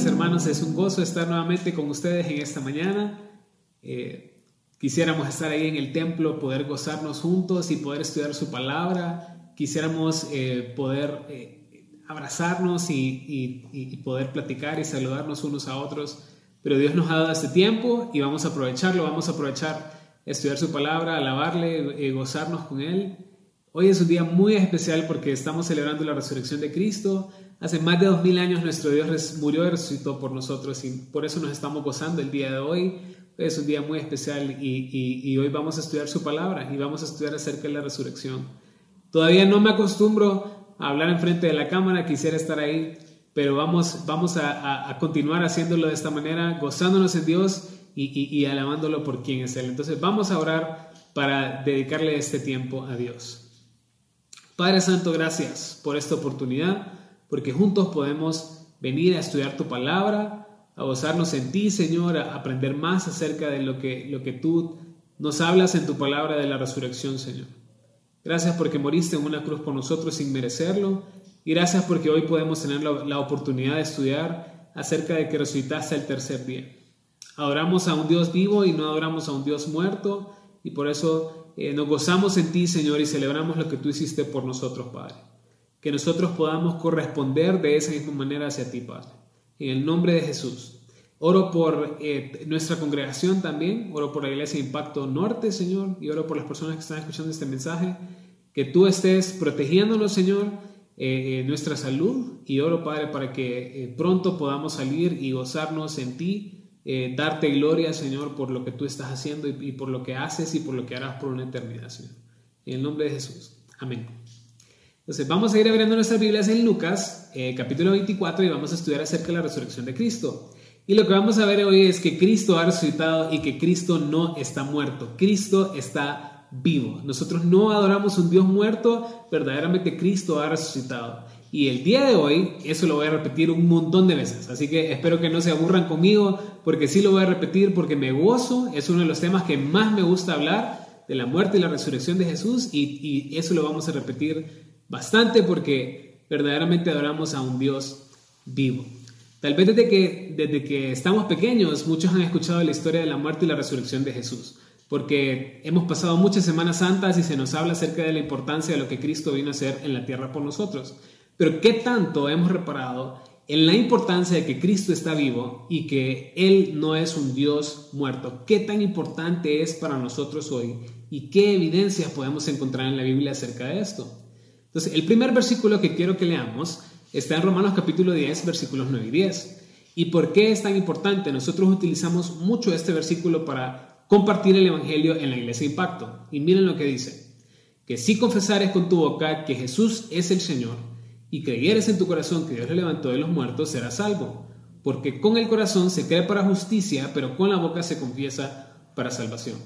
hermanos, es un gozo estar nuevamente con ustedes en esta mañana. Eh, quisiéramos estar ahí en el templo, poder gozarnos juntos y poder estudiar su palabra. Quisiéramos eh, poder eh, abrazarnos y, y, poder platicar y saludarnos unos a otros. Pero Dios nos ha dado este tiempo y vamos a aprovecharlo, vamos a aprovechar estudiar su palabra, alabarle, gozarnos con Él. Hoy es un día muy especial porque estamos celebrando la resurrección de Cristo. Hace más de dos mil años nuestro Dios murió y resucitó por nosotros y por eso nos estamos gozando el día de hoy. Es un día muy especial y, hoy vamos a estudiar su palabra y vamos a estudiar acerca de la resurrección. Todavía no me acostumbro a hablar enfrente de la cámara, quisiera estar ahí, pero vamos, vamos a, a continuar haciéndolo de esta manera, gozándonos en Dios y, y alabándolo por quien es Él. Entonces vamos a orar para dedicarle este tiempo a Dios. Padre Santo, gracias por esta oportunidad, porque juntos podemos venir a estudiar tu palabra, a gozarnos en ti, Señor, a aprender más acerca de lo que, lo que tú nos hablas en tu palabra de la resurrección, Señor. Gracias porque moriste en una cruz por nosotros sin merecerlo, y gracias porque hoy podemos tener la, oportunidad de estudiar acerca de que resucitaste el tercer día. Adoramos a un Dios vivo y no adoramos a un Dios muerto, y por eso eh, nos gozamos en ti, Señor, y celebramos lo que tú hiciste por nosotros, Padre. Que nosotros podamos corresponder de esa misma manera hacia ti, Padre. En el nombre de Jesús. Oro por eh, nuestra congregación también, oro por la Iglesia Impacto Norte, Señor, y oro por las personas que están escuchando este mensaje. Que tú estés protegiéndonos, Señor, eh, nuestra salud, y oro, Padre, para que pronto podamos salir y gozarnos en ti eh, darte gloria, Señor, por lo que tú estás haciendo y, por lo que haces y por lo que harás por una eternidad, Señor. En el nombre de Jesús. Amén. Entonces, vamos a ir abriendo nuestras Biblias en Lucas, eh, capítulo 24, y vamos a estudiar acerca de la resurrección de Cristo. Y lo que vamos a ver hoy es que Cristo ha resucitado y que Cristo no está muerto. Cristo está vivo. Nosotros no adoramos un Dios muerto, verdaderamente Cristo ha resucitado. Y el día de hoy, eso lo voy a repetir un montón de veces. Así que espero que no se aburran conmigo, porque sí lo voy a repetir, porque me gozo. Es uno de los temas que más me gusta hablar, de la muerte y la resurrección de Jesús. Y, eso lo vamos a repetir bastante, porque verdaderamente adoramos a un Dios vivo. Tal vez desde que, desde que estamos pequeños, muchos han escuchado la historia de la muerte y la resurrección de Jesús porque hemos pasado muchas Semanas Santas y se nos habla acerca de la importancia de lo que Cristo vino a hacer en la tierra por nosotros. Pero ¿qué tanto hemos reparado en la importancia de que Cristo está vivo y que Él no es un Dios muerto? ¿Qué tan importante es para nosotros hoy? ¿Y qué evidencias podemos encontrar en la Biblia acerca de esto? Entonces, el primer versículo que quiero que leamos está en Romanos capítulo 10, versículos 9 y 10. ¿Y por qué es tan importante? Nosotros utilizamos mucho este versículo para compartir el Evangelio en la iglesia Impacto. Y miren lo que dice, que si confesares con tu boca que Jesús es el Señor, y creyeres en tu corazón que Dios le levantó de los muertos, serás salvo. Porque con el corazón se cree para justicia, pero con la boca se confiesa para salvación.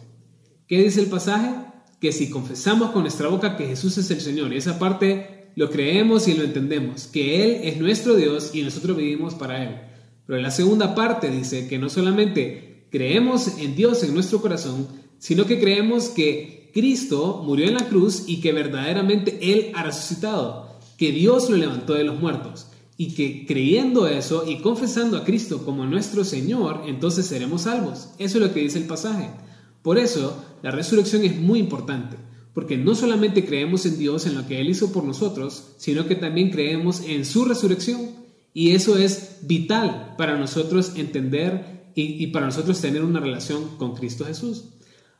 ¿Qué dice el pasaje? Que si confesamos con nuestra boca que Jesús es el Señor, y esa parte lo creemos y lo entendemos, que Él es nuestro Dios y nosotros vivimos para Él. Pero en la segunda parte dice que no solamente creemos en Dios en nuestro corazón, sino que creemos que Cristo murió en la cruz y que verdaderamente Él ha resucitado que Dios lo levantó de los muertos y que creyendo eso y confesando a Cristo como nuestro Señor, entonces seremos salvos. Eso es lo que dice el pasaje. Por eso, la resurrección es muy importante, porque no solamente creemos en Dios, en lo que Él hizo por nosotros, sino que también creemos en su resurrección. Y eso es vital para nosotros entender y, y para nosotros tener una relación con Cristo Jesús.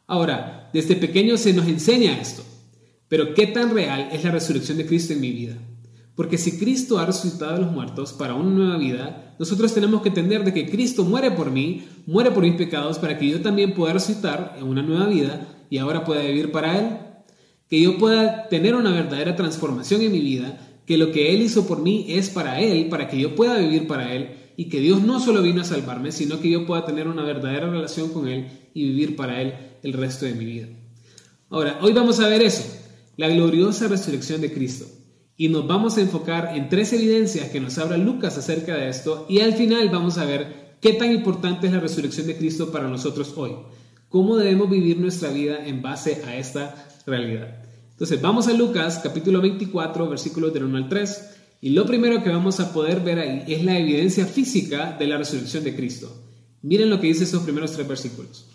Ahora, desde pequeño se nos enseña esto. Pero ¿qué tan real es la resurrección de Cristo en mi vida? Porque si Cristo ha resucitado de los muertos para una nueva vida, nosotros tenemos que entender de que Cristo muere por mí, muere por mis pecados, para que yo también pueda resucitar en una nueva vida y ahora pueda vivir para Él. Que yo pueda tener una verdadera transformación en mi vida, que lo que Él hizo por mí es para Él, para que yo pueda vivir para Él, y que Dios no solo vino a salvarme, sino que yo pueda tener una verdadera relación con Él y vivir para Él el resto de mi vida. Ahora, hoy vamos a ver eso la gloriosa resurrección de Cristo. Y nos vamos a enfocar en tres evidencias que nos habla Lucas acerca de esto y al final vamos a ver qué tan importante es la resurrección de Cristo para nosotros hoy. Cómo debemos vivir nuestra vida en base a esta realidad. Entonces vamos a Lucas capítulo 24 versículos del 1 al 3 y lo primero que vamos a poder ver ahí es la evidencia física de la resurrección de Cristo. Miren lo que dice esos primeros tres versículos.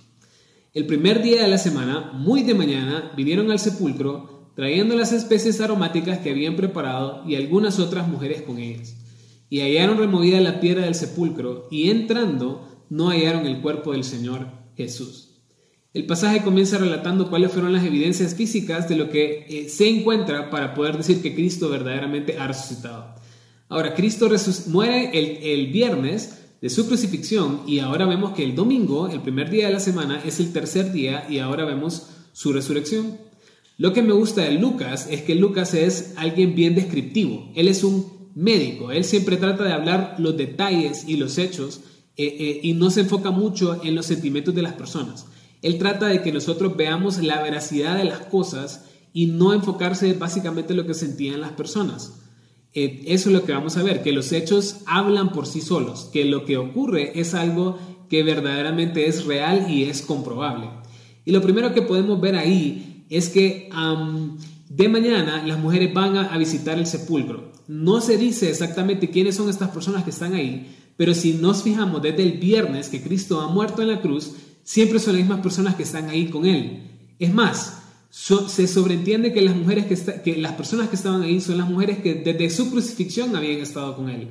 El primer día de la semana, muy de mañana, vinieron al sepulcro trayendo las especies aromáticas que habían preparado y algunas otras mujeres con ellas. Y hallaron removida la piedra del sepulcro y entrando no hallaron el cuerpo del Señor Jesús. El pasaje comienza relatando cuáles fueron las evidencias físicas de lo que eh, se encuentra para poder decir que Cristo verdaderamente ha resucitado. Ahora, Cristo muere el, el viernes, de su crucifixión y ahora vemos que el domingo, el primer día de la semana, es el tercer día y ahora vemos su resurrección. Lo que me gusta de Lucas es que Lucas es alguien bien descriptivo. Él es un médico. Él siempre trata de hablar los detalles y los hechos eh, eh, y no se enfoca mucho en los sentimientos de las personas. Él trata de que nosotros veamos la veracidad de las cosas y no enfocarse básicamente en lo que sentían las personas. Eh, eso es lo que vamos a ver, que los hechos hablan por sí solos, que lo que ocurre es algo que verdaderamente es real y es comprobable. Y lo primero que podemos ver ahí es que de mañana las mujeres van a, visitar el sepulcro. No se dice exactamente quiénes son estas personas que están ahí, pero si nos fijamos desde el viernes que Cristo ha muerto en la cruz, siempre son las mismas personas que están ahí con Él. Es más, se sobreentiende que las mujeres que las personas que estaban ahí son las mujeres que desde su crucifixión habían estado con él.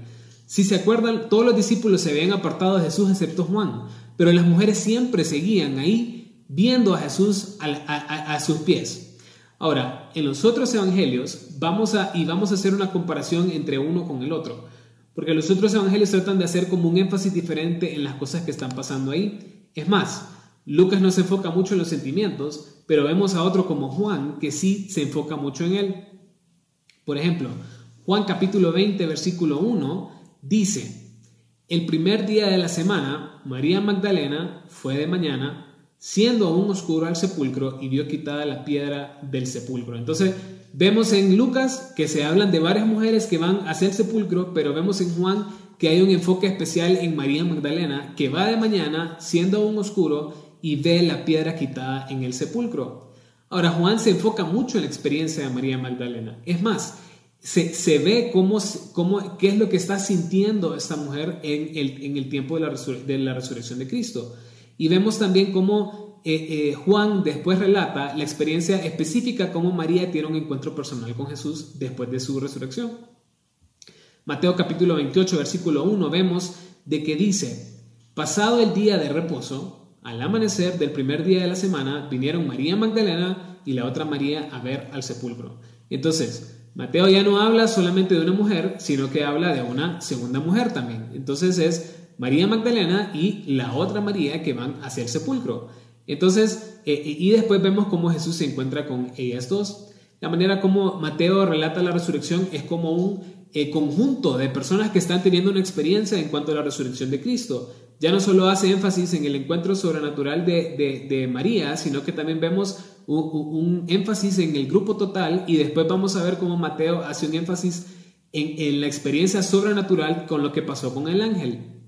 Si se acuerdan, todos los discípulos se habían apartado de Jesús excepto Juan, pero las mujeres siempre seguían ahí viendo a Jesús a, sus pies. Ahora, en los otros evangelios vamos a y vamos a hacer una comparación entre uno con el otro, porque los otros evangelios tratan de hacer como un énfasis diferente en las cosas que están pasando ahí. Es más, Lucas no se enfoca mucho en los sentimientos, pero vemos a otro como Juan que sí se enfoca mucho en él. Por ejemplo, Juan capítulo 20, versículo 1 dice, el primer día de la semana, María Magdalena fue de mañana, siendo aún oscuro al sepulcro y vio quitada la piedra del sepulcro. Entonces, vemos en Lucas que se hablan de varias mujeres que van hacia el sepulcro, pero vemos en Juan que hay un enfoque especial en María Magdalena, que va de mañana, siendo aún oscuro, y ve la piedra quitada en el sepulcro. Ahora, Juan se enfoca mucho en la experiencia de María Magdalena. Es más, se, ve cómo, cómo, qué es lo que está sintiendo esta mujer en el, en el tiempo de la, de la, resurrección de Cristo. Y vemos también cómo eh, eh, Juan después relata la experiencia específica, cómo María tiene un encuentro personal con Jesús después de su resurrección. Mateo capítulo 28, versículo 1, vemos de que dice, pasado el día de reposo, al amanecer del primer día de la semana vinieron María Magdalena y la otra María a ver al sepulcro. Entonces, Mateo ya no habla solamente de una mujer, sino que habla de una segunda mujer también. Entonces es María Magdalena y la otra María que van hacia el sepulcro. Entonces, eh, eh, y después vemos cómo Jesús se encuentra con ellas dos. La manera como Mateo relata la resurrección es como un eh, conjunto de personas que están teniendo una experiencia en cuanto a la resurrección de Cristo ya no solo hace énfasis en el encuentro sobrenatural de, María, sino que también vemos un, énfasis en el grupo total y después vamos a ver cómo Mateo hace un énfasis en, en la experiencia sobrenatural con lo que pasó con el ángel.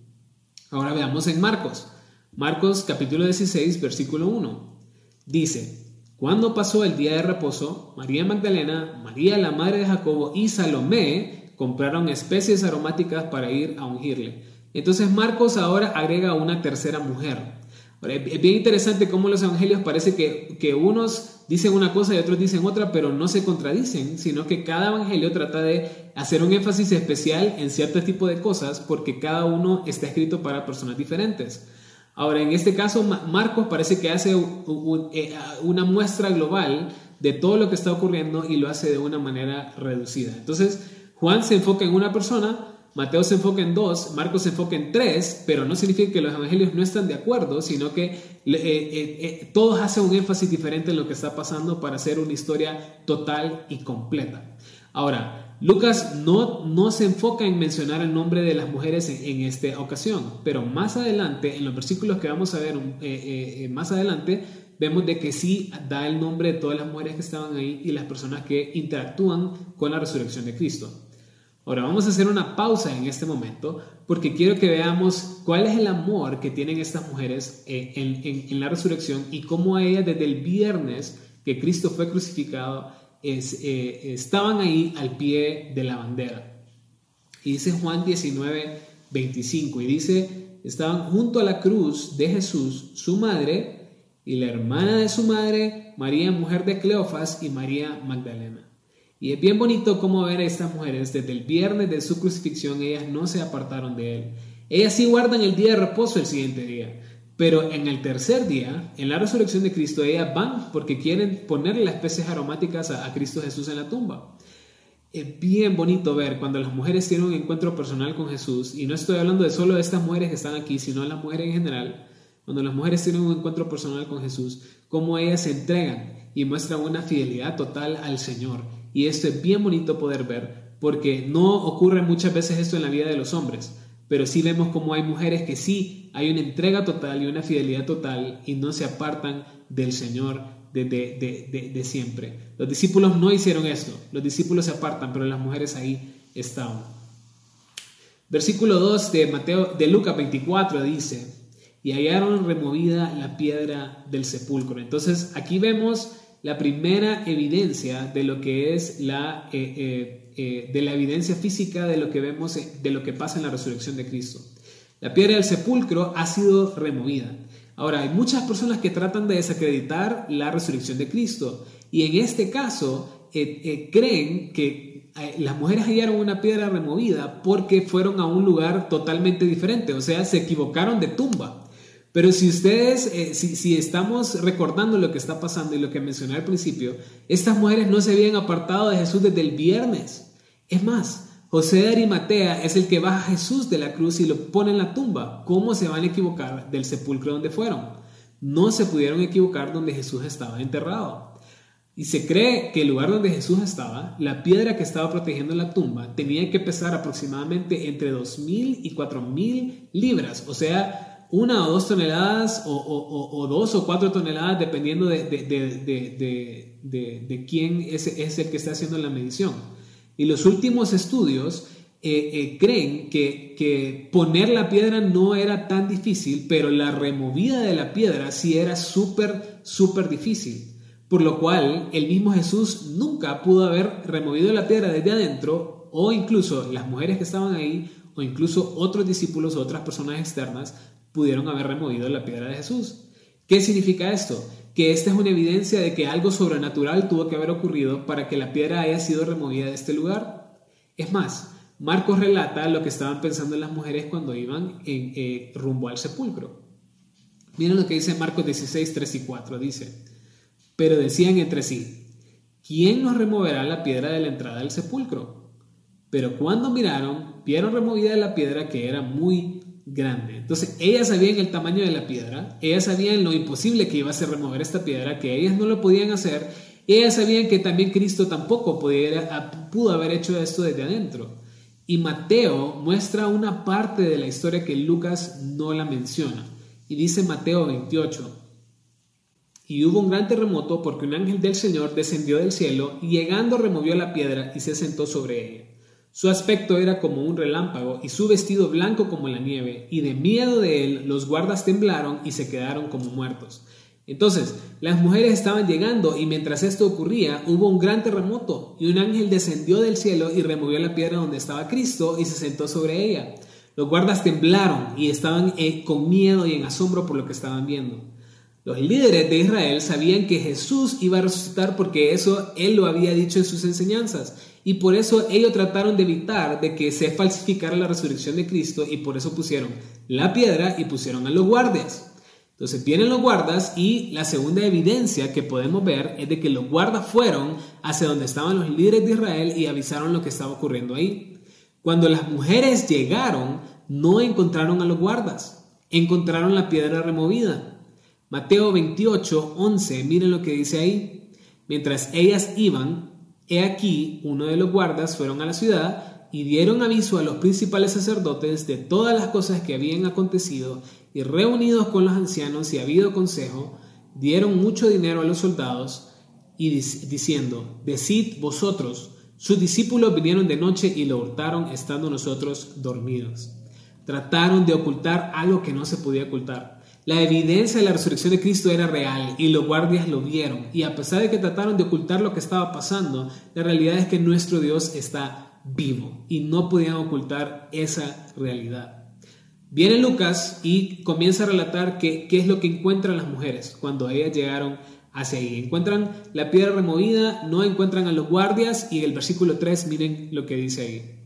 Ahora veamos en Marcos. Marcos capítulo 16, versículo 1. Dice, cuando pasó el día de reposo, María Magdalena, María la madre de Jacobo y Salomé compraron especies aromáticas para ir a ungirle. Entonces Marcos ahora agrega una tercera mujer. es bien interesante cómo los evangelios parece que, que, unos dicen una cosa y otros dicen otra, pero no se contradicen, sino que cada evangelio trata de hacer un énfasis especial en cierto tipo de cosas porque cada uno está escrito para personas diferentes. Ahora, en este caso, Marcos parece que hace eh, una muestra global de todo lo que está ocurriendo y lo hace de una manera reducida. Entonces, Juan se enfoca en una persona, Mateo se enfoca en dos, Marcos se enfoca en tres, pero no significa que los evangelios no están de acuerdo, sino que eh, eh, eh, todos hacen un énfasis diferente en lo que está pasando para hacer una historia total y completa. Ahora, Lucas no, no se enfoca en mencionar el nombre de las mujeres en, esta ocasión, pero más adelante, en los versículos que vamos a ver más adelante, vemos de que sí da el nombre de todas las mujeres que estaban ahí y las personas que interactúan con la resurrección de Cristo. Ahora vamos a hacer una pausa en este momento porque quiero que veamos cuál es el amor que tienen estas mujeres en, la resurrección y cómo ellas desde el viernes que Cristo fue crucificado eh, estaban ahí al pie de la bandera. Y dice Juan 19, 25, y dice, estaban junto a la cruz de Jesús su madre y la hermana de su madre, María, mujer de Cleofas, y María Magdalena. Y es bien bonito cómo ver a estas mujeres desde el viernes de su crucifixión, ellas no se apartaron de él. Ellas sí guardan el día de reposo el siguiente día, pero en el tercer día, en la resurrección de Cristo, ellas van porque quieren ponerle las especies aromáticas a, Cristo Jesús en la tumba. Es bien bonito ver cuando las mujeres tienen un encuentro personal con Jesús, y no estoy hablando de solo de estas mujeres que están aquí, sino de las mujeres en general, cuando las mujeres tienen un encuentro personal con Jesús, cómo ellas se entregan y muestran una fidelidad total al Señor. Y esto es bien bonito poder ver, porque no ocurre muchas veces esto en la vida de los hombres, pero sí vemos cómo hay mujeres que sí hay una entrega total y una fidelidad total y no se apartan del Señor de, de, siempre. Los discípulos no hicieron esto, los discípulos se apartan, pero las mujeres ahí estaban. Versículo 2 de Mateo de Lucas 24 dice, y hallaron removida la piedra del sepulcro. Entonces aquí vemos la primera evidencia de lo que es la, eh, eh, eh, de la evidencia física de lo que vemos, de lo que pasa en la resurrección de Cristo. La piedra del sepulcro ha sido removida. Ahora, hay muchas personas que tratan de desacreditar la resurrección de Cristo y en este caso creen que las mujeres hallaron una piedra removida porque fueron a un lugar totalmente diferente, o sea, se equivocaron de tumba. Pero si ustedes, eh, si, estamos recordando lo que está pasando y lo que mencioné al principio, estas mujeres no se habían apartado de Jesús desde el viernes. Es más, José de Arimatea es el que baja a Jesús de la cruz y lo pone en la tumba. ¿Cómo se van a equivocar del sepulcro donde fueron? No se pudieron equivocar donde Jesús estaba enterrado. Y se cree que el lugar donde Jesús estaba, la piedra que estaba protegiendo la tumba, tenía que pesar aproximadamente entre 2.000 y 4.000 libras, o sea, una o dos toneladas o, dos o cuatro toneladas dependiendo de, de, quién es, es, el que está haciendo la medición. Y los últimos estudios eh, eh, creen que, que, poner la piedra no era tan difícil, pero la removida de la piedra sí era súper, súper difícil. Por lo cual el mismo Jesús nunca pudo haber removido la piedra desde adentro o incluso las mujeres que estaban ahí o incluso otros discípulos o otras personas externas pudieron haber removido la piedra de Jesús. ¿Qué significa esto? Que esta es una evidencia de que algo sobrenatural tuvo que haber ocurrido para que la piedra haya sido removida de este lugar. Es más, Marcos relata lo que estaban pensando las mujeres cuando iban en, eh, rumbo al sepulcro. Miren lo que dice Marcos 16, 3 y 4. Dice, pero decían entre sí, ¿quién nos removerá la piedra de la entrada del sepulcro? Pero cuando miraron, vieron removida la piedra que era muy grande. Entonces, ellas sabían el tamaño de la piedra, ellas sabían lo imposible que iba a ser remover esta piedra, que ellas no lo podían hacer, ellas sabían que también Cristo tampoco pudo haber hecho esto desde adentro. Y Mateo muestra una parte de la historia que Lucas no la menciona. Y dice Mateo 28, y hubo un gran terremoto porque un ángel del Señor descendió del cielo y llegando removió la piedra y se sentó sobre ella. Su aspecto era como un relámpago y su vestido blanco como la nieve, y de miedo de él los guardas temblaron y se quedaron como muertos. Entonces, las mujeres estaban llegando y mientras esto ocurría hubo un gran terremoto y un ángel descendió del cielo y removió la piedra donde estaba Cristo y se sentó sobre ella. Los guardas temblaron y estaban eh, con miedo y en asombro por lo que estaban viendo. Los líderes de Israel sabían que Jesús iba a resucitar porque eso él lo había dicho en sus enseñanzas y por eso ellos trataron de evitar de que se falsificara la resurrección de Cristo y por eso pusieron la piedra y pusieron a los guardias. Entonces vienen los guardas y la segunda evidencia que podemos ver es de que los guardas fueron hacia donde estaban los líderes de Israel y avisaron lo que estaba ocurriendo ahí. Cuando las mujeres llegaron, no encontraron a los guardas, encontraron la piedra removida. Mateo 28, 11, miren lo que dice ahí. Mientras ellas iban, He aquí, uno de los guardas fueron a la ciudad y dieron aviso a los principales sacerdotes de todas las cosas que habían acontecido y reunidos con los ancianos y habido consejo, dieron mucho dinero a los soldados y diciendo, decid vosotros, sus discípulos vinieron de noche y lo hurtaron estando nosotros dormidos. Trataron de ocultar algo que no se podía ocultar. La evidencia de la resurrección de Cristo era real y los guardias lo vieron. Y a pesar de que trataron de ocultar lo que estaba pasando, la realidad es que nuestro Dios está vivo y no podían ocultar esa realidad. Viene Lucas y comienza a relatar qué es lo que encuentran las mujeres cuando ellas llegaron hacia ahí. Encuentran la piedra removida, no encuentran a los guardias y el versículo 3 miren lo que dice ahí.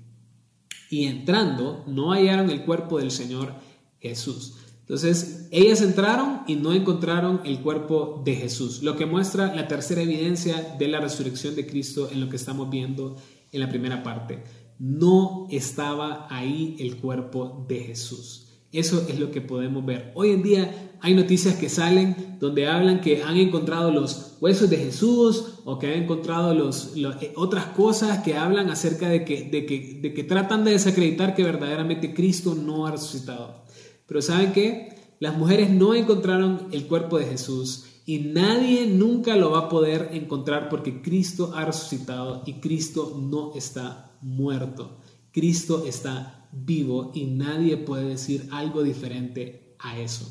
Y entrando, no hallaron el cuerpo del Señor Jesús. Entonces, ellas entraron y no encontraron el cuerpo de Jesús, lo que muestra la tercera evidencia de la resurrección de Cristo en lo que estamos viendo en la primera parte. No estaba ahí el cuerpo de Jesús. Eso es lo que podemos ver. Hoy en día hay noticias que salen donde hablan que han encontrado los huesos de Jesús o que han encontrado los, eh, otras cosas que hablan acerca de que, de, que, de que tratan de desacreditar que verdaderamente Cristo no ha resucitado. Pero ¿saben qué? Las mujeres no encontraron el cuerpo de Jesús y nadie nunca lo va a poder encontrar porque Cristo ha resucitado y Cristo no está muerto. Cristo está vivo y nadie puede decir algo diferente a eso.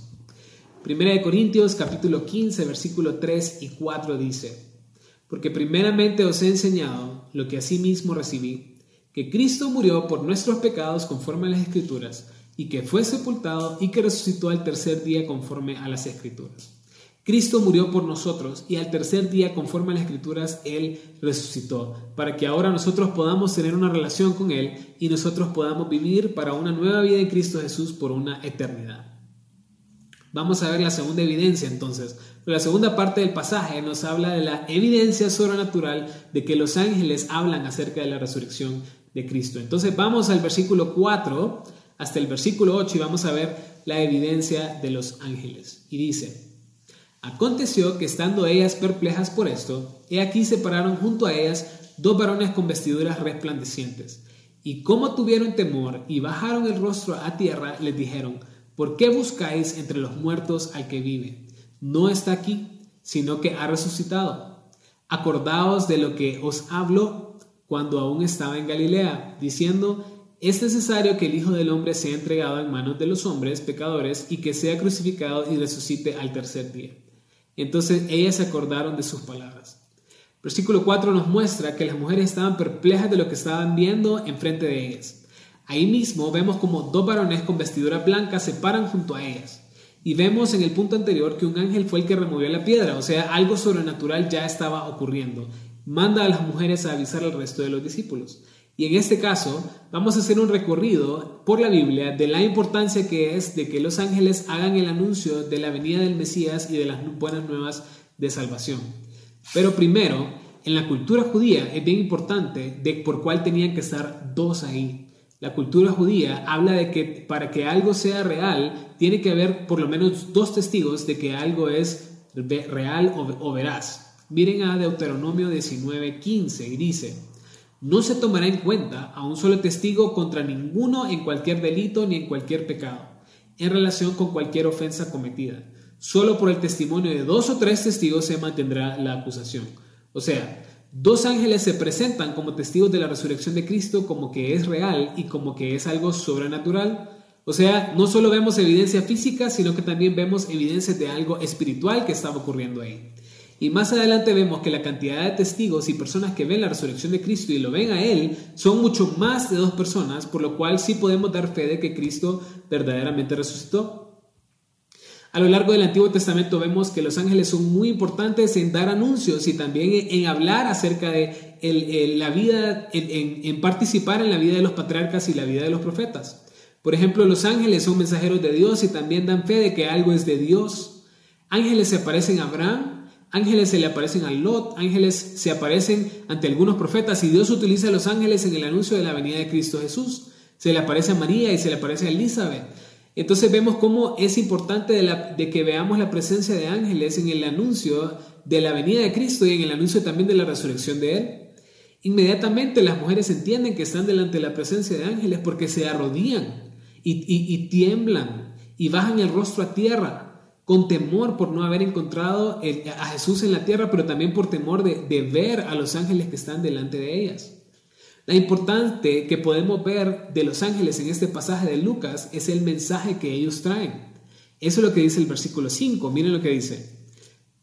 Primera de Corintios capítulo 15 versículo 3 y 4 dice, porque primeramente os he enseñado lo que asimismo recibí, que Cristo murió por nuestros pecados conforme a las escrituras, y que fue sepultado y que resucitó al tercer día conforme a las escrituras. Cristo murió por nosotros y al tercer día, conforme a las escrituras, Él resucitó, para que ahora nosotros podamos tener una relación con Él y nosotros podamos vivir para una nueva vida en Cristo Jesús por una eternidad. Vamos a ver la segunda evidencia entonces. La segunda parte del pasaje nos habla de la evidencia sobrenatural de que los ángeles hablan acerca de la resurrección de Cristo. Entonces vamos al versículo 4 hasta el versículo 8 y vamos a ver la evidencia de los ángeles. Y dice, Aconteció que estando ellas perplejas por esto, he aquí se pararon junto a ellas dos varones con vestiduras resplandecientes. Y como tuvieron temor y bajaron el rostro a tierra, les dijeron, ¿por qué buscáis entre los muertos al que vive? No está aquí, sino que ha resucitado. Acordaos de lo que os habló cuando aún estaba en Galilea, diciendo, es necesario que el Hijo del Hombre sea entregado en manos de los hombres pecadores y que sea crucificado y resucite al tercer día. Entonces ellas se acordaron de sus palabras. Versículo 4 nos muestra que las mujeres estaban perplejas de lo que estaban viendo enfrente de ellas. Ahí mismo vemos como dos varones con vestidura blanca se paran junto a ellas. Y vemos en el punto anterior que un ángel fue el que removió la piedra, o sea, algo sobrenatural ya estaba ocurriendo. Manda a las mujeres a avisar al resto de los discípulos. Y en este caso vamos a hacer un recorrido por la Biblia de la importancia que es de que los ángeles hagan el anuncio de la venida del Mesías y de las buenas nuevas de salvación. Pero primero, en la cultura judía es bien importante por cuál tenían que estar dos ahí. La cultura judía habla de que para que algo sea real, tiene que haber por lo menos dos testigos de que algo es real o, veraz. Miren a Deuteronomio 19:15 y dice, no se tomará en cuenta a un solo testigo contra ninguno en cualquier delito ni en cualquier pecado, en relación con cualquier ofensa cometida. Solo por el testimonio de dos o tres testigos se mantendrá la acusación. O sea, dos ángeles se presentan como testigos de la resurrección de Cristo como que es real y como que es algo sobrenatural. O sea, no solo vemos evidencia física, sino que también vemos evidencia de algo espiritual que estaba ocurriendo ahí. Y más adelante vemos que la cantidad de testigos y personas que ven la resurrección de Cristo y lo ven a Él son mucho más de dos personas, por lo cual sí podemos dar fe de que Cristo verdaderamente resucitó. A lo largo del Antiguo Testamento vemos que los ángeles son muy importantes en dar anuncios y también en hablar acerca de la vida, en, en participar en la vida de los patriarcas y la vida de los profetas. Por ejemplo, los ángeles son mensajeros de Dios y también dan fe de que algo es de Dios. Ángeles se aparecen a Abraham Ángeles se le aparecen a Lot, ángeles se aparecen ante algunos profetas y Dios utiliza a los ángeles en el anuncio de la venida de Cristo Jesús. Se le aparece a María y se le aparece a Elizabeth. Entonces vemos cómo es importante de, que veamos la presencia de ángeles en el anuncio de la venida de Cristo y en el anuncio también de la resurrección de Él. Inmediatamente las mujeres entienden que están delante de la presencia de ángeles porque se arrodillan y tiemblan y bajan el rostro a tierra con temor por no haber encontrado a Jesús en la tierra, pero también por temor de, ver a los ángeles que están delante de ellas. La importante que podemos ver de los ángeles en este pasaje de Lucas es el mensaje que ellos traen. Eso es lo que dice el versículo 5. Miren lo que dice.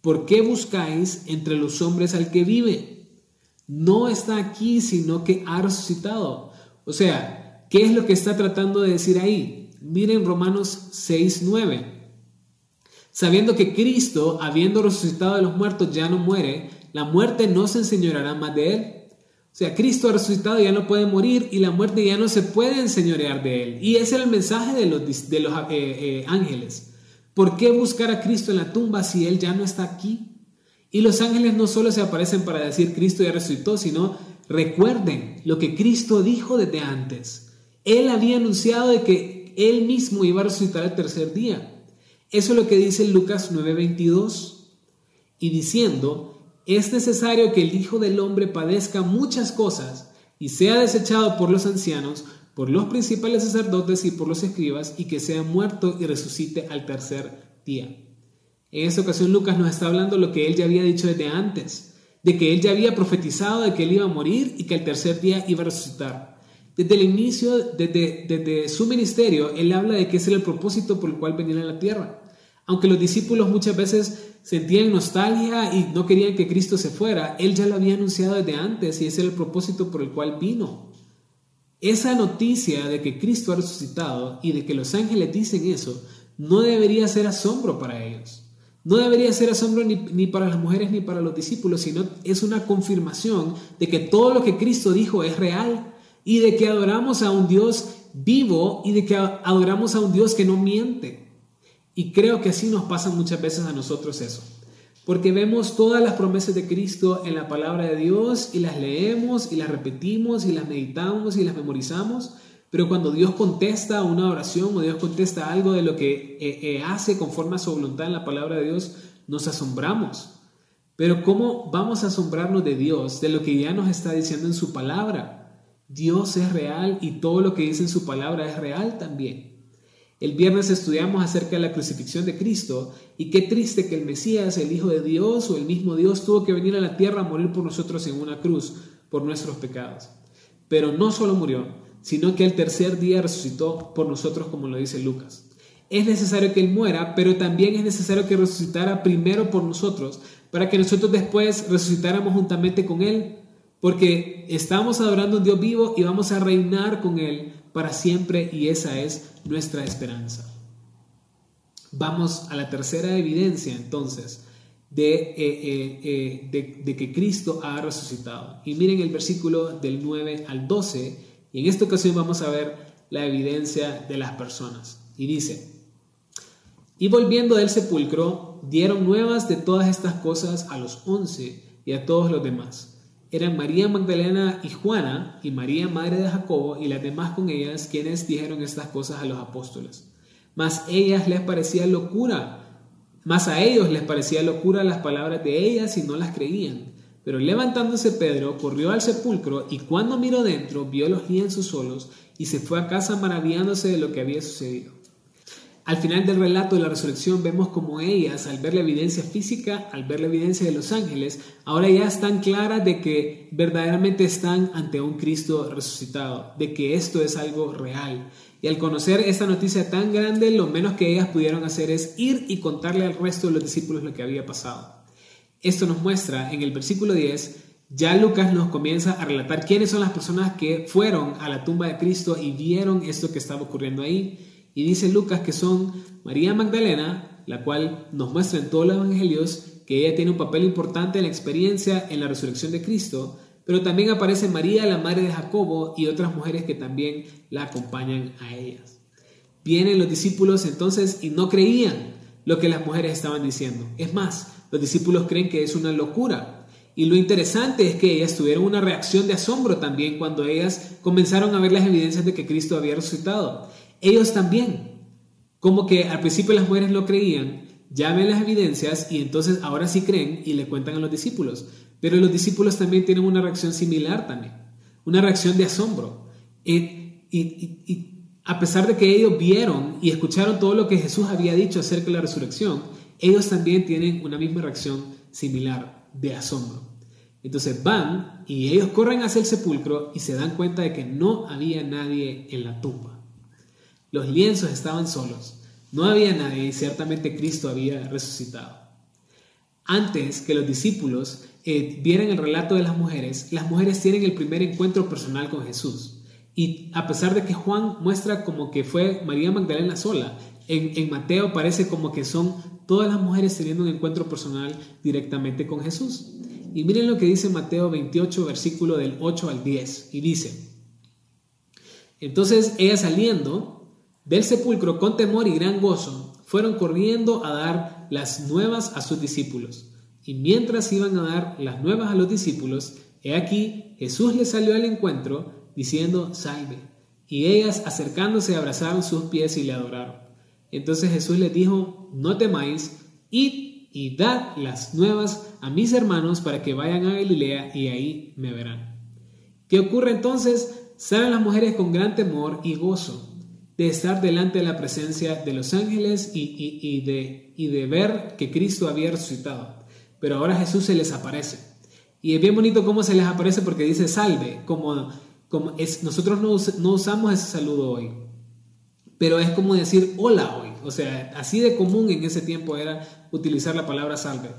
¿Por qué buscáis entre los hombres al que vive? no está aquí, sino que ha resucitado. O sea, ¿qué es lo que está tratando de decir ahí? Miren Romanos 6, 9. Sabiendo que Cristo, habiendo resucitado de los muertos, ya no muere, la muerte no se enseñoreará más de él. O sea, Cristo ha resucitado ya no puede morir y la muerte ya no se puede enseñorear de él. Y ese es el mensaje de los, de los eh, eh, ángeles. ¿Por qué buscar a Cristo en la tumba si él ya no está aquí? Y los ángeles no solo se aparecen para decir Cristo ya resucitó, sino recuerden lo que Cristo dijo desde antes. Él había anunciado de que él mismo iba a resucitar el tercer día. Eso es lo que dice Lucas 9:22. Y diciendo, es necesario que el Hijo del Hombre padezca muchas cosas y sea desechado por los ancianos, por los principales sacerdotes y por los escribas, y que sea muerto y resucite al tercer día. En esta ocasión Lucas nos está hablando lo que él ya había dicho desde antes, de que él ya había profetizado de que él iba a morir y que el tercer día iba a resucitar. Desde el inicio, desde, desde su ministerio, él habla de que ese era el propósito por el cual venía a la tierra. Aunque los discípulos muchas veces sentían nostalgia y no querían que Cristo se fuera, él ya lo había anunciado desde antes y ese era el propósito por el cual vino. Esa noticia de que Cristo ha resucitado y de que los ángeles dicen eso no debería ser asombro para ellos. No debería ser asombro ni, para las mujeres ni para los discípulos, sino es una confirmación de que todo lo que Cristo dijo es real y de que adoramos a un Dios vivo y de que adoramos a un Dios que no miente. Y creo que así nos pasa muchas veces a nosotros eso. Porque vemos todas las promesas de Cristo en la palabra de Dios y las leemos y las repetimos y las meditamos y las memorizamos, pero cuando Dios contesta una oración o Dios contesta algo de lo que eh, eh, hace conforme a su voluntad en la palabra de Dios, nos asombramos. Pero ¿cómo vamos a asombrarnos de Dios, de lo que ya nos está diciendo en su palabra? Dios es real y todo lo que dice en su palabra es real también. El viernes estudiamos acerca de la crucifixión de Cristo y qué triste que el Mesías, el Hijo de Dios o el mismo Dios, tuvo que venir a la tierra a morir por nosotros en una cruz por nuestros pecados. Pero no solo murió, sino que el tercer día resucitó por nosotros, como lo dice Lucas. Es necesario que Él muera, pero también es necesario que resucitara primero por nosotros, para que nosotros después resucitáramos juntamente con Él, porque estamos adorando a un Dios vivo y vamos a reinar con Él para siempre y esa es nuestra esperanza. Vamos a la tercera evidencia entonces de, eh, eh, eh, de, que Cristo ha resucitado. Y miren el versículo del 9 al 12 y en esta ocasión vamos a ver la evidencia de las personas. Y dice, y volviendo del sepulcro, dieron nuevas de todas estas cosas a los once y a todos los demás. Eran María Magdalena y Juana, y María madre de Jacobo, y las demás con ellas, quienes dijeron estas cosas a los apóstoles. Mas ellas les parecía locura, mas a ellos les parecía locura las palabras de ellas y no las creían. Pero levantándose Pedro, corrió al sepulcro y cuando miró dentro, vio los lienzos solos y se fue a casa maravillándose de lo que había sucedido. Al final del relato de la resurrección vemos como ellas, al ver la evidencia física, al ver la evidencia de los ángeles, ahora ya están claras de que verdaderamente están ante un Cristo resucitado, de que esto es algo real. Y al conocer esta noticia tan grande, lo menos que ellas pudieron hacer es ir y contarle al resto de los discípulos lo que había pasado. Esto nos muestra en el versículo 10, ya Lucas nos comienza a relatar quiénes son las personas que fueron a la tumba de Cristo y vieron esto que estaba ocurriendo ahí. Y dice Lucas que son María Magdalena, la cual nos muestra en todos los evangelios que ella tiene un papel importante en la experiencia en la resurrección de Cristo, pero también aparece María, la madre de Jacobo, y otras mujeres que también la acompañan a ellas. Vienen los discípulos entonces y no creían lo que las mujeres estaban diciendo. Es más, los discípulos creen que es una locura. Y lo interesante es que ellas tuvieron una reacción de asombro también cuando ellas comenzaron a ver las evidencias de que Cristo había resucitado. Ellos también, como que al principio las mujeres no creían, ya ven las evidencias y entonces ahora sí creen y le cuentan a los discípulos. Pero los discípulos también tienen una reacción similar también, una reacción de asombro. Y, y a pesar de que ellos vieron y escucharon todo lo que Jesús había dicho acerca de la resurrección, ellos también tienen una misma reacción similar de asombro. Entonces van y ellos corren hacia el sepulcro y se dan cuenta de que no había nadie en la tumba. Los lienzos estaban solos, no había nadie y ciertamente Cristo había resucitado. antes que los discípulos eh, vieran el relato de las mujeres, las mujeres tienen el primer encuentro personal con Jesús. Y a pesar de que Juan muestra como que fue María Magdalena sola, en, en, Mateo parece como que son todas las mujeres teniendo un encuentro personal directamente con Jesús. Y miren lo que dice Mateo 28, versículo del 8 al 10. Y dice, entonces ella saliendo del sepulcro con temor y gran gozo, fueron corriendo a dar las nuevas a sus discípulos. Y mientras iban a dar las nuevas a los discípulos, he aquí Jesús les salió al encuentro diciendo, salve. Y ellas acercándose abrazaron sus pies y le adoraron. Entonces Jesús les dijo, no temáis, id y dad las nuevas a mis hermanos para que vayan a Galilea y ahí me verán. ¿Qué ocurre entonces? Salen las mujeres con gran temor y gozo de estar delante de la presencia de los ángeles y, de, y de ver que Cristo había resucitado. Pero ahora Jesús se les aparece. Y es bien bonito cómo se les aparece porque dice salve, como, como es, nosotros no, no usamos ese saludo hoy, pero es como decir hola hoy. O sea, así de común en ese tiempo era utilizar la palabra salve.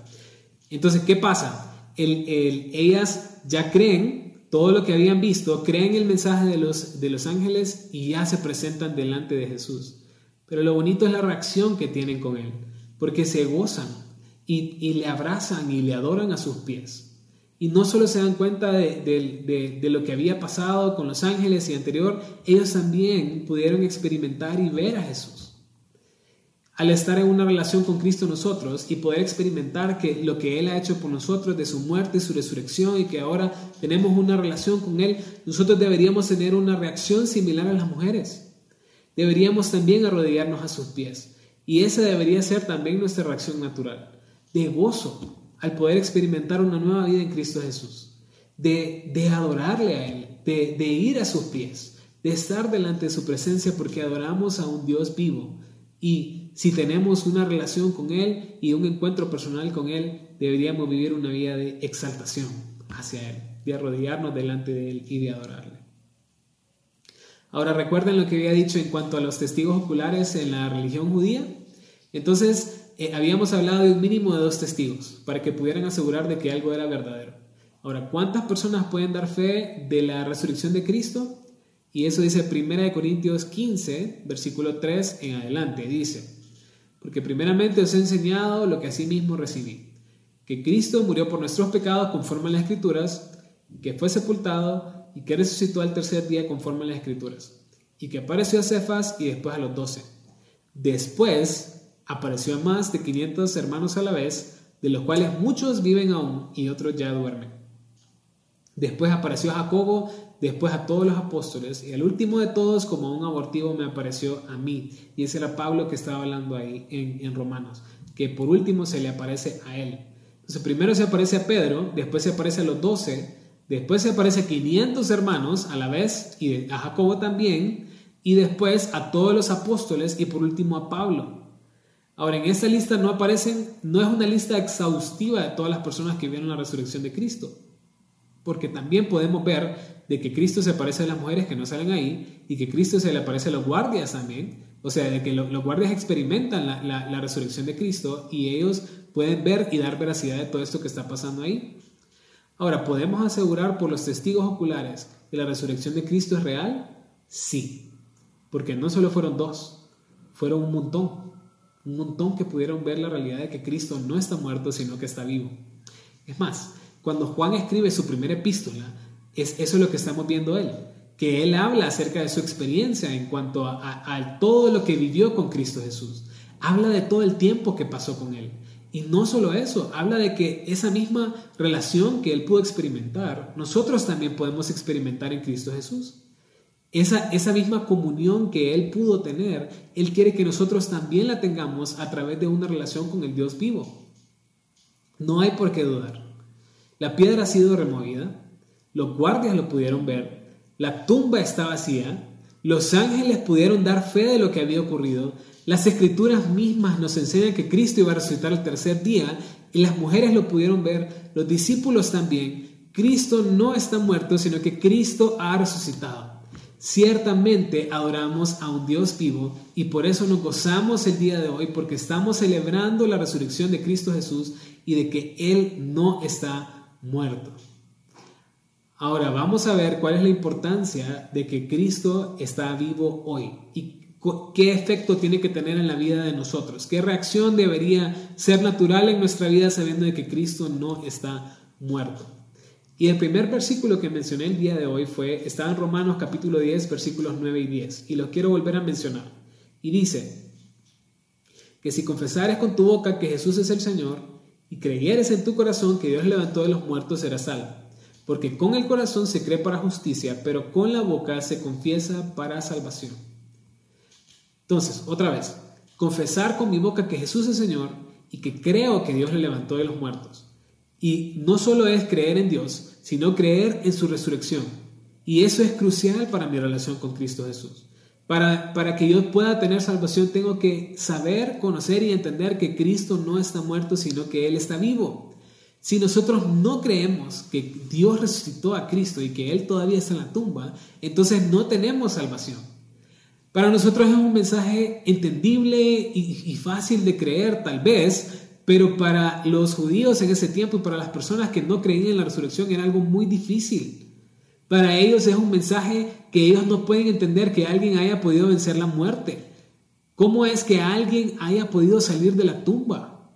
Entonces, ¿qué pasa? El, el, ellas ya creen todo lo que habían visto, creen el mensaje de los, de los ángeles y ya se presentan delante de Jesús. Pero lo bonito es la reacción que tienen con Él, porque se gozan y, le abrazan y le adoran a sus pies. Y no solo se dan cuenta de, de, lo que había pasado con los ángeles y anterior, ellos también pudieron experimentar y ver a Jesús al estar en una relación con Cristo nosotros y poder experimentar que lo que Él ha hecho por nosotros, de su muerte, su resurrección y que ahora tenemos una relación con Él, nosotros deberíamos tener una reacción similar a las mujeres. Deberíamos también arrodillarnos a sus pies. Y esa debería ser también nuestra reacción natural, de gozo al poder experimentar una nueva vida en Cristo Jesús, de, de adorarle a Él, de, de ir a sus pies, de estar delante de su presencia porque adoramos a un Dios vivo y si tenemos una relación con Él y un encuentro personal con Él, deberíamos vivir una vida de exaltación hacia Él, de arrodillarnos delante de Él y de adorarle. Ahora, ¿recuerden lo que había dicho en cuanto a los testigos oculares en la religión judía? Entonces, eh, habíamos hablado de un mínimo de dos testigos para que pudieran asegurar de que algo era verdadero. Ahora, ¿cuántas personas pueden dar fe de la resurrección de Cristo? Y eso dice 1 Corintios 15, versículo 3 en adelante. Dice, porque primeramente os he enseñado lo que mismo recibí, que Cristo murió por nuestros pecados conforme a las Escrituras, que fue sepultado y que resucitó al tercer día conforme a las Escrituras, y que apareció a Cefas y después a los doce. Después apareció a más de 500 hermanos a la vez, de los cuales muchos viven aún y otros ya duermen. Después apareció a Jacobo después a todos los apóstoles y al último de todos como un abortivo me apareció a mí. Y ese era Pablo que estaba hablando ahí en, Romanos, que por último se le aparece a él. Entonces primero se aparece a Pedro, después se aparece a los doce, después se aparece a 500 hermanos a la vez y a Jacobo también, y después a todos los apóstoles y por último a Pablo. Ahora, en esta lista no aparecen, no es una lista exhaustiva de todas las personas que vieron la resurrección de Cristo, porque también podemos ver de que Cristo se parece a las mujeres que no salen ahí y que Cristo se le aparece a los guardias también. O sea, de que los guardias experimentan la, resurrección de Cristo y ellos pueden ver y dar veracidad de todo esto que está pasando ahí. Ahora, ¿podemos asegurar por los testigos oculares que la resurrección de Cristo es real? Sí, porque no solo fueron dos, fueron un montón, un montón que pudieron ver la realidad de que Cristo no está muerto, sino que está vivo. Es más, cuando Juan escribe su primera epístola, es, eso es lo que estamos viendo él, que él habla acerca de su experiencia en cuanto a, todo lo que vivió con Cristo Jesús. Habla de todo el tiempo que pasó con él. Y no solo eso, habla de que esa misma relación que él pudo experimentar, nosotros también podemos experimentar en Cristo Jesús. Esa, esa misma comunión que él pudo tener, él quiere que nosotros también la tengamos a través de una relación con el Dios vivo. No hay por qué dudar. La piedra ha sido removida, los guardias lo pudieron ver, la tumba está vacía, los ángeles pudieron dar fe de lo que había ocurrido, las escrituras mismas nos enseñan que Cristo iba a resucitar el tercer día y las mujeres lo pudieron ver, los discípulos también. Cristo no está muerto, sino que Cristo ha resucitado. Ciertamente adoramos a un Dios vivo y por eso nos gozamos el día de hoy porque estamos celebrando la resurrección de Cristo Jesús y de que Él no está muerto. Ahora vamos a ver cuál es la importancia de que Cristo está vivo hoy y qué efecto tiene que tener en la vida de nosotros, qué reacción debería ser natural en nuestra vida sabiendo que Cristo no está muerto. Y el primer versículo que mencioné el día de hoy fue, está en Romanos capítulo 10, versículos 9 y 10, y lo quiero volver a mencionar. Y dice, que si confesares con tu boca que Jesús es el Señor, y creyeres en tu corazón que Dios levantó de los muertos, serás salvo. Porque con el corazón se cree para justicia, pero con la boca se confiesa para salvación. Entonces, otra vez, confesar con mi boca que Jesús es Señor y que creo que Dios le levantó de los muertos. Y no solo es creer en Dios, sino creer en su resurrección. Y eso es crucial para mi relación con Cristo Jesús. Para, para, que yo pueda tener salvación tengo que saber, conocer y entender que Cristo no está muerto, sino que Él está vivo. Si nosotros no creemos que Dios resucitó a Cristo y que Él todavía está en la tumba, entonces no tenemos salvación. Para nosotros es un mensaje entendible y, fácil de creer, tal vez, pero para los judíos en ese tiempo y para las personas que no creían en la resurrección era algo muy difícil. Para ellos es un mensaje que ellos no pueden entender que alguien haya podido vencer la muerte. ¿Cómo es que alguien haya podido salir de la tumba?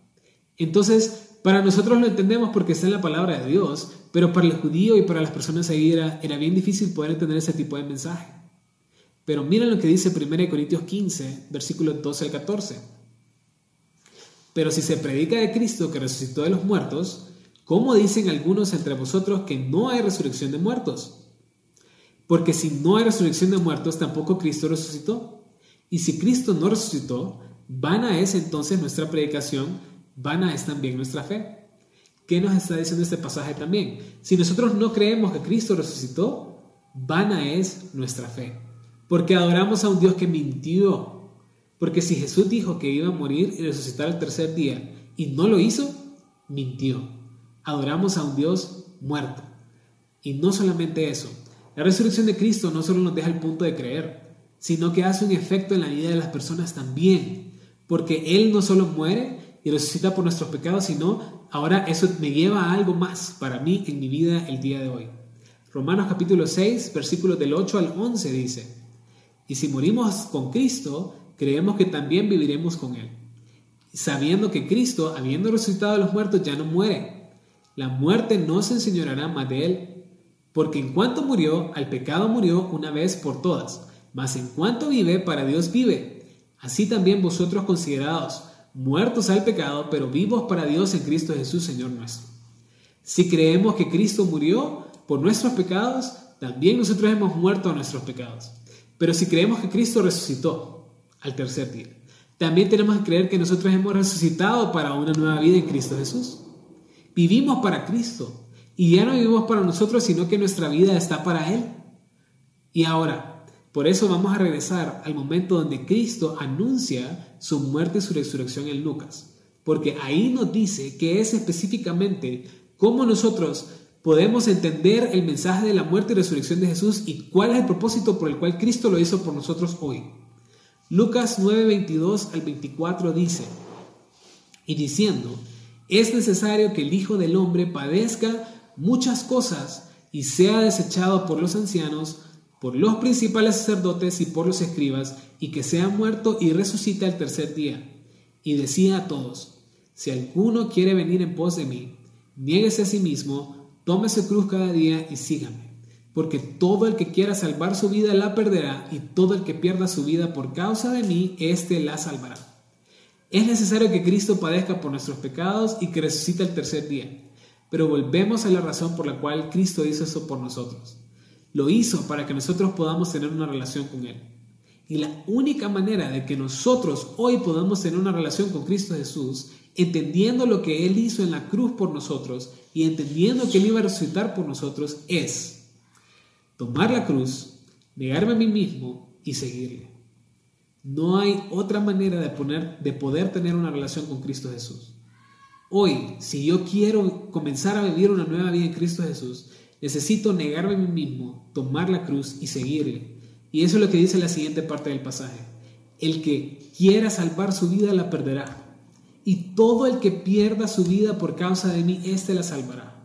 Entonces, para nosotros lo entendemos porque está en la palabra de Dios, pero para el judío y para las personas ahí era, era bien difícil poder entender ese tipo de mensaje. Pero miren lo que dice 1 Corintios 15, versículos 12 al 14. Pero si se predica de Cristo que resucitó de los muertos, ¿cómo dicen algunos entre vosotros que no hay resurrección de muertos? Porque si no hay resurrección de muertos, tampoco Cristo resucitó. Y si Cristo no resucitó, vana es entonces nuestra predicación, vana es también nuestra fe. ¿Qué nos está diciendo este pasaje también? Si nosotros no creemos que Cristo resucitó, vana es nuestra fe. Porque adoramos a un Dios que mintió. Porque si Jesús dijo que iba a morir y resucitar el tercer día y no lo hizo, mintió. Adoramos a un Dios muerto. Y no solamente eso. La resurrección de Cristo no solo nos deja el punto de creer, sino que hace un efecto en la vida de las personas también. Porque Él no solo muere y resucita por nuestros pecados, sino ahora eso me lleva a algo más para mí en mi vida el día de hoy. Romanos capítulo 6, versículos del 8 al 11 dice, y si morimos con Cristo, creemos que también viviremos con Él. Sabiendo que Cristo, habiendo resucitado de los muertos, ya no muere. La muerte no se enseñorará más de Él. Porque en cuanto murió, al pecado murió una vez por todas. Mas en cuanto vive, para Dios vive. Así también vosotros considerados muertos al pecado, pero vivos para Dios en Cristo Jesús, Señor nuestro. Si creemos que Cristo murió por nuestros pecados, también nosotros hemos muerto a nuestros pecados. Pero si creemos que Cristo resucitó al tercer día, también tenemos que creer que nosotros hemos resucitado para una nueva vida en Cristo Jesús. Vivimos para Cristo y ya no vivimos para nosotros, sino que nuestra vida está para Él. Y ahora, por eso vamos a regresar al momento donde Cristo anuncia su muerte y su resurrección en Lucas, porque ahí nos dice que es específicamente cómo nosotros podemos entender el mensaje de la muerte y resurrección de Jesús y cuál es el propósito por el cual Cristo lo hizo por nosotros hoy. Lucas 9, 22 al 24 dice, y diciendo, es necesario que el Hijo del Hombre padezca muchas cosas y sea desechado por los ancianos, por los principales sacerdotes y por los escribas, y que sea muerto y resucite al tercer día. Y decía a todos, si alguno quiere venir en pos de mí, niéguese a sí mismo, Tome su cruz cada día y sígame, porque todo el que quiera salvar su vida la perderá, y todo el que pierda su vida por causa de mí, éste la salvará. Es necesario que Cristo padezca por nuestros pecados y que resucite el tercer día. Pero volvemos a la razón por la cual Cristo hizo eso por nosotros. Lo hizo para que nosotros podamos tener una relación con Él. Y la única manera de que nosotros hoy podamos tener una relación con Cristo Jesús entendiendo lo que Él hizo en la cruz por nosotros y entendiendo que Él iba a resucitar por nosotros, es tomar la cruz, negarme a mí mismo y seguirle. No hay otra manera de, poner, de poder tener una relación con Cristo Jesús. Hoy, si yo quiero comenzar a vivir una nueva vida en Cristo Jesús, necesito negarme a mí mismo, tomar la cruz y seguirle. Y eso es lo que dice la siguiente parte del pasaje. El que quiera salvar su vida la perderá. Y todo el que pierda su vida por causa de mí, éste la salvará.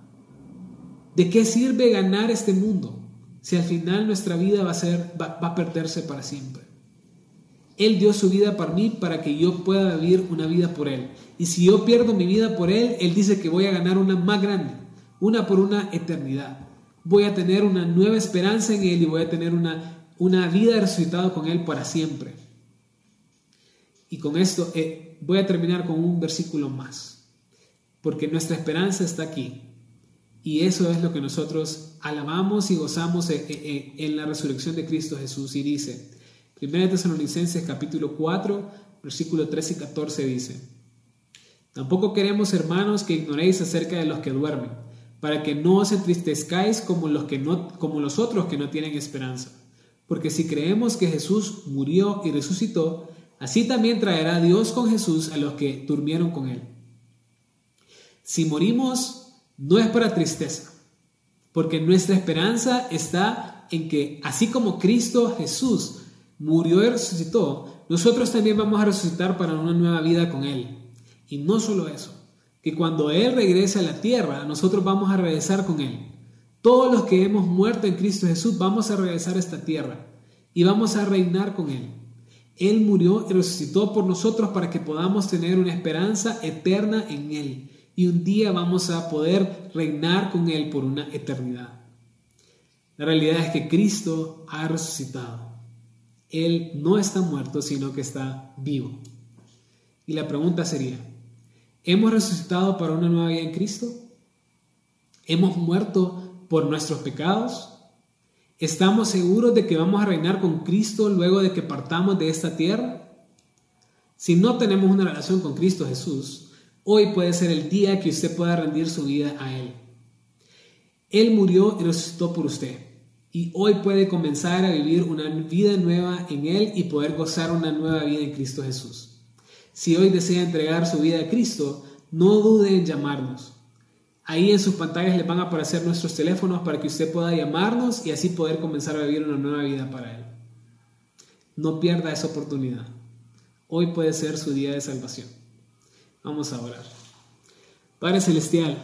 ¿De qué sirve ganar este mundo si al final nuestra vida va a, ser, va, va a perderse para siempre? Él dio su vida para mí para que yo pueda vivir una vida por Él. Y si yo pierdo mi vida por Él, Él dice que voy a ganar una más grande, una por una eternidad. Voy a tener una nueva esperanza en Él y voy a tener una, una vida resucitada con Él para siempre. Y con esto eh, voy a terminar con un versículo más, porque nuestra esperanza está aquí. Y eso es lo que nosotros alabamos y gozamos en, en, en la resurrección de Cristo Jesús. Y dice, 1 Tesalonicenses capítulo 4, versículo 13 y 14 dice, Tampoco queremos, hermanos, que ignoréis acerca de los que duermen, para que no os entristezcáis como los, que no, como los otros que no tienen esperanza. Porque si creemos que Jesús murió y resucitó, así también traerá Dios con Jesús a los que durmieron con él. Si morimos, no es para tristeza, porque nuestra esperanza está en que, así como Cristo Jesús murió y resucitó, nosotros también vamos a resucitar para una nueva vida con Él. Y no solo eso, que cuando Él regrese a la tierra, nosotros vamos a regresar con Él. Todos los que hemos muerto en Cristo Jesús vamos a regresar a esta tierra y vamos a reinar con Él. Él murió y resucitó por nosotros para que podamos tener una esperanza eterna en Él. Y un día vamos a poder reinar con Él por una eternidad. La realidad es que Cristo ha resucitado. Él no está muerto, sino que está vivo. Y la pregunta sería, ¿hemos resucitado para una nueva vida en Cristo? ¿Hemos muerto por nuestros pecados? ¿Estamos seguros de que vamos a reinar con Cristo luego de que partamos de esta tierra? Si no tenemos una relación con Cristo Jesús, hoy puede ser el día que usted pueda rendir su vida a Él. Él murió y resucitó por usted y hoy puede comenzar a vivir una vida nueva en Él y poder gozar una nueva vida en Cristo Jesús. Si hoy desea entregar su vida a Cristo, no dude en llamarnos. Ahí en sus pantallas le van a aparecer nuestros teléfonos para que usted pueda llamarnos y así poder comenzar a vivir una nueva vida para Él. No pierda esa oportunidad. Hoy puede ser su día de salvación. Vamos a orar. Padre Celestial,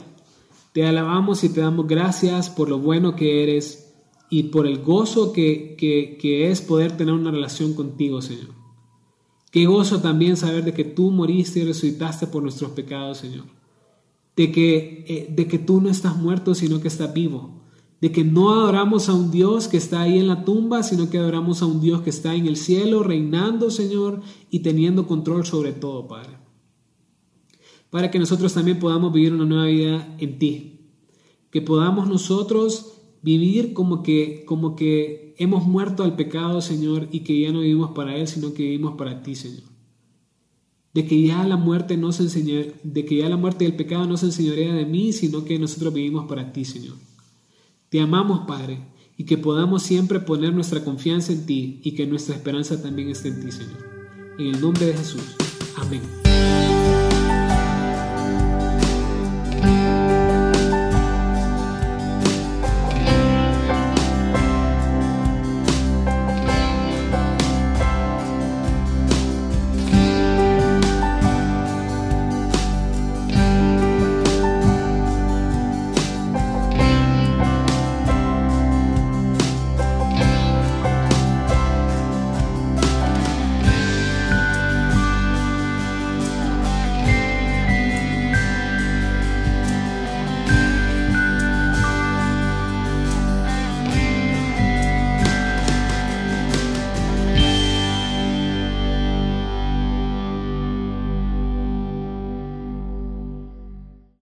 te alabamos y te damos gracias por lo bueno que eres y por el gozo que, que, es poder tener una relación contigo, Señor. Qué gozo también saber de que tú moriste y resucitaste por nuestros pecados, Señor. De que, eh, de que tú no estás muerto, sino que estás vivo. De que no adoramos a un Dios que está ahí en la tumba, sino que adoramos a un Dios que está en el cielo, reinando, Señor, y teniendo control sobre todo, Padre. Para que nosotros también podamos vivir una nueva vida en ti. Que podamos nosotros vivir como que, como que hemos muerto al pecado, Señor, y que ya no vivimos para Él, sino que vivimos para ti, Señor. De que ya la muerte no de que ya la muerte y el pecado no se enseñorea de mí, sino que nosotros vivimos para ti, Señor. Te amamos, Padre, y que podamos siempre poner nuestra confianza en ti y que nuestra esperanza también esté en ti, Señor. En el nombre de Jesús. Amén.